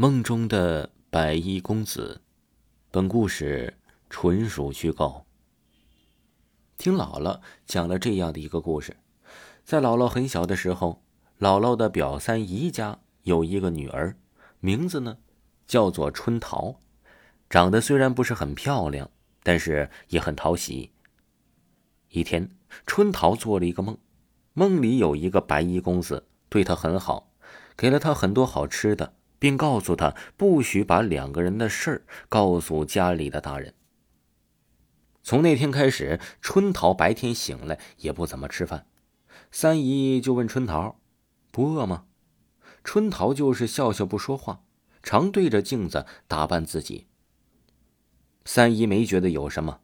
梦中的白衣公子，本故事纯属虚构。听姥姥讲了这样的一个故事：在姥姥很小的时候，姥姥的表三姨家有一个女儿，名字呢叫做春桃，长得虽然不是很漂亮，但是也很讨喜。一天，春桃做了一个梦，梦里有一个白衣公子对她很好，给了她很多好吃的。并告诉他不许把两个人的事儿告诉家里的大人。从那天开始，春桃白天醒来也不怎么吃饭。三姨就问春桃：“不饿吗？”春桃就是笑笑不说话，常对着镜子打扮自己。三姨没觉得有什么，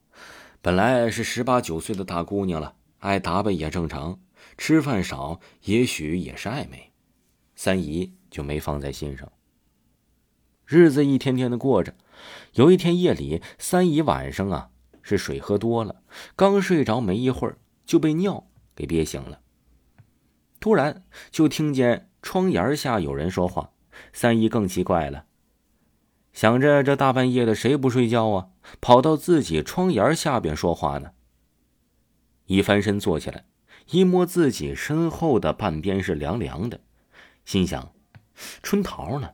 本来是十八九岁的大姑娘了，爱打扮也正常，吃饭少也许也是爱美，三姨就没放在心上。日子一天天的过着，有一天夜里，三姨晚上啊是水喝多了，刚睡着没一会儿就被尿给憋醒了。突然就听见窗檐下有人说话，三姨更奇怪了，想着这大半夜的谁不睡觉啊，跑到自己窗檐下边说话呢。一翻身坐起来，一摸自己身后的半边是凉凉的，心想：春桃呢？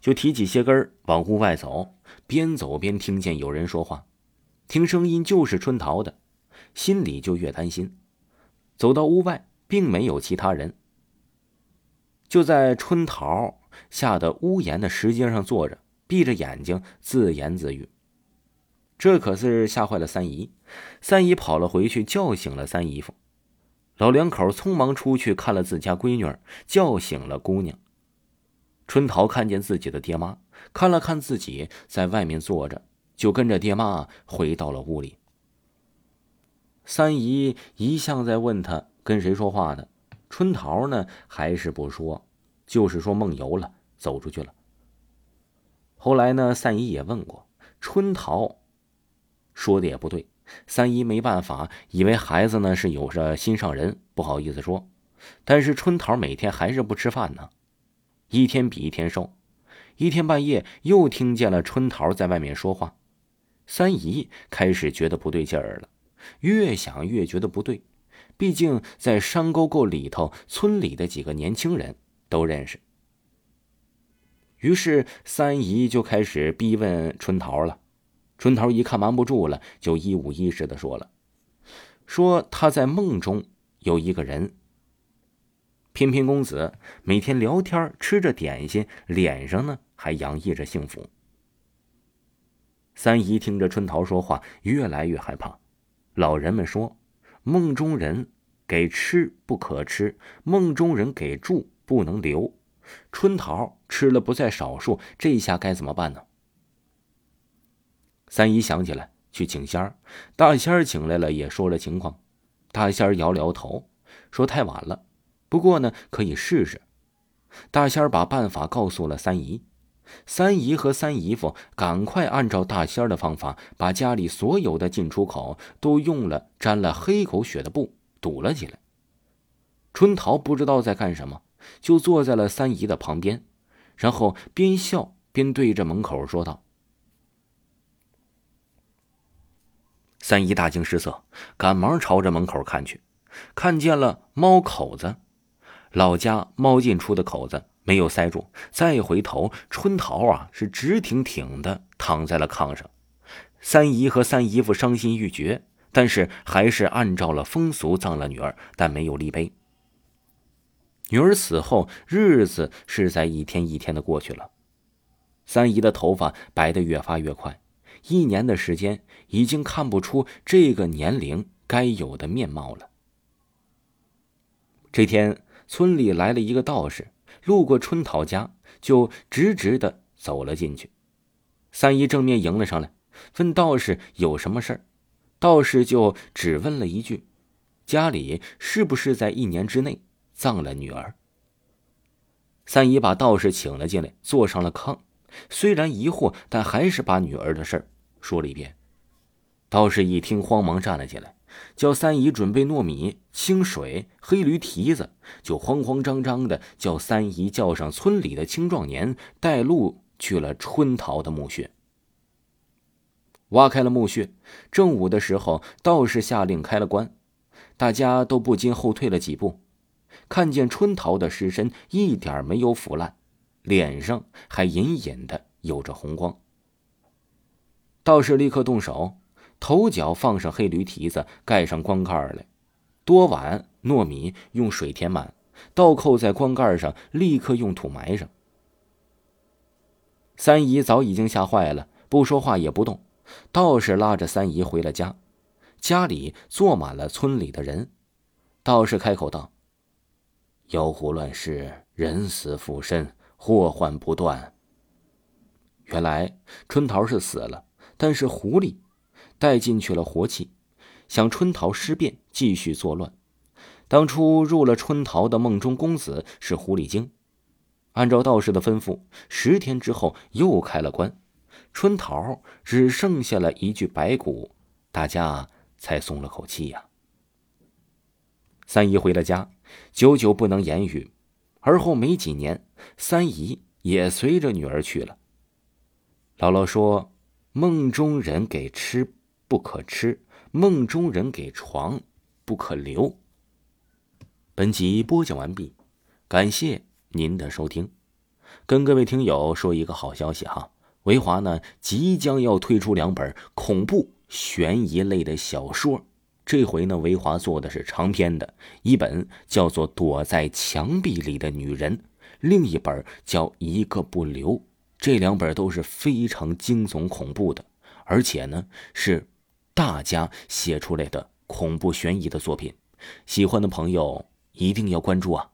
就提起鞋跟往屋外走，边走边听见有人说话，听声音就是春桃的，心里就越担心。走到屋外，并没有其他人，就在春桃吓得屋檐的石阶上坐着，闭着眼睛自言自语。这可是吓坏了三姨，三姨跑了回去，叫醒了三姨夫。老两口匆忙出去看了自家闺女，叫醒了姑娘。春桃看见自己的爹妈，看了看自己在外面坐着，就跟着爹妈回到了屋里。三姨一向在问他跟谁说话呢，春桃呢还是不说，就是说梦游了，走出去了。后来呢，三姨也问过春桃，说的也不对。三姨没办法，以为孩子呢是有着心上人，不好意思说。但是春桃每天还是不吃饭呢。一天比一天瘦，一天半夜又听见了春桃在外面说话，三姨开始觉得不对劲儿了，越想越觉得不对，毕竟在山沟沟里头，村里的几个年轻人都认识。于是三姨就开始逼问春桃了，春桃一看瞒不住了，就一五一十的说了，说她在梦中有一个人。翩翩公子每天聊天，吃着点心，脸上呢还洋溢着幸福。三姨听着春桃说话，越来越害怕。老人们说，梦中人给吃不可吃，梦中人给住不能留。春桃吃了不在少数，这下该怎么办呢？三姨想起来去请仙儿，大仙儿请来了，也说了情况。大仙儿摇了摇头，说太晚了。不过呢，可以试试。大仙儿把办法告诉了三姨，三姨和三姨夫赶快按照大仙儿的方法，把家里所有的进出口都用了沾了黑狗血的布堵了起来。春桃不知道在干什么，就坐在了三姨的旁边，然后边笑边对着门口说道：“三姨大惊失色，赶忙朝着门口看去，看见了猫口子。”老家猫进出的口子没有塞住，再回头，春桃啊是直挺挺的躺在了炕上。三姨和三姨夫伤心欲绝，但是还是按照了风俗葬了女儿，但没有立碑。女儿死后，日子是在一天一天的过去了。三姨的头发白得越发越快，一年的时间已经看不出这个年龄该有的面貌了。这天。村里来了一个道士，路过春桃家，就直直的走了进去。三姨正面迎了上来，问道士有什么事儿。道士就只问了一句：“家里是不是在一年之内葬了女儿？”三姨把道士请了进来，坐上了炕。虽然疑惑，但还是把女儿的事儿说了一遍。道士一听，慌忙站了起来。叫三姨准备糯米、清水、黑驴蹄子，就慌慌张张的叫三姨叫上村里的青壮年带路去了春桃的墓穴。挖开了墓穴，正午的时候，道士下令开了棺，大家都不禁后退了几步，看见春桃的尸身一点没有腐烂，脸上还隐隐的有着红光。道士立刻动手，头脚放上黑驴蹄子，盖上棺盖来，多碗糯米用水填满，倒扣在棺盖上，立刻用土埋上。三姨早已经吓坏了，不说话也不动。道士拉着三姨回了家，家里坐满了村里的人。道士开口道：“妖狐乱世，人死复生，祸患不断。原来春桃是死了，但是狐狸带进去了活气，想春桃尸变，继续作乱。当初入了春桃的梦中公子是狐狸精，按照道士的吩咐，十天之后又开了棺。”春桃只剩下了一具白骨，大家才松了口气呀。三姨回了家，久久不能言语。而后没几年，三姨也随着女儿去了。姥姥说：“梦中人给吃不可吃，梦中人给床不可留。”本集播讲完毕，感谢您的收听。跟各位听友说一个好消息哈。维华呢，即将要推出两本恐怖悬疑类的小说。这回呢，维华做的是长篇的，一本叫做《躲在墙壁里的女人》，另一本叫《一个不留》。这两本都是非常惊悚恐怖的，而且呢，是大家写出来的恐怖悬疑的作品。喜欢的朋友一定要关注啊！